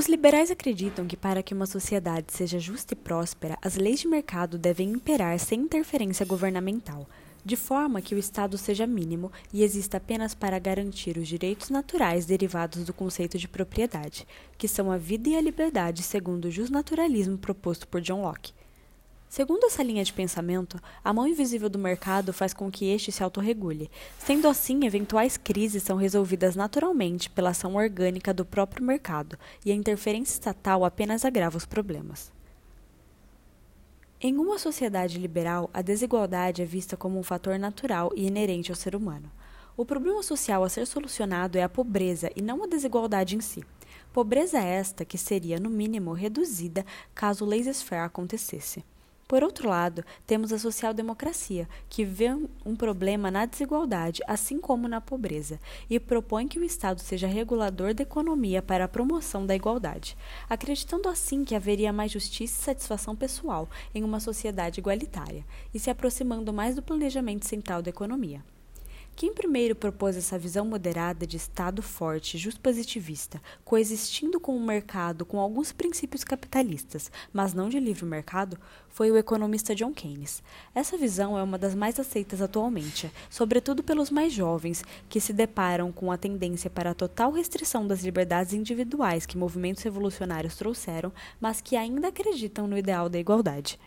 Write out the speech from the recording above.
Os liberais acreditam que para que uma sociedade seja justa e próspera, as leis de mercado devem imperar sem interferência governamental, de forma que o Estado seja mínimo e exista apenas para garantir os direitos naturais derivados do conceito de propriedade, que são a vida e a liberdade segundo o justnaturalismo proposto por John Locke. Segundo essa linha de pensamento, a mão invisível do mercado faz com que este se autorregule. Sendo assim, eventuais crises são resolvidas naturalmente pela ação orgânica do próprio mercado, e a interferência estatal apenas agrava os problemas. Em uma sociedade liberal, a desigualdade é vista como um fator natural e inerente ao ser humano. O problema social a ser solucionado é a pobreza e não a desigualdade em si. Pobreza esta que seria, no mínimo, reduzida caso o laissez-faire acontecesse. Por outro lado, temos a social-democracia, que vê um problema na desigualdade, assim como na pobreza, e propõe que o Estado seja regulador da economia para a promoção da igualdade, acreditando assim que haveria mais justiça e satisfação pessoal em uma sociedade igualitária, e se aproximando mais do planejamento central da economia. Quem primeiro propôs essa visão moderada de Estado forte, just-positivista, coexistindo com o mercado com alguns princípios capitalistas, mas não de livre mercado, foi o economista John Keynes. Essa visão é uma das mais aceitas atualmente, sobretudo pelos mais jovens, que se deparam com a tendência para a total restrição das liberdades individuais que movimentos revolucionários trouxeram, mas que ainda acreditam no ideal da igualdade.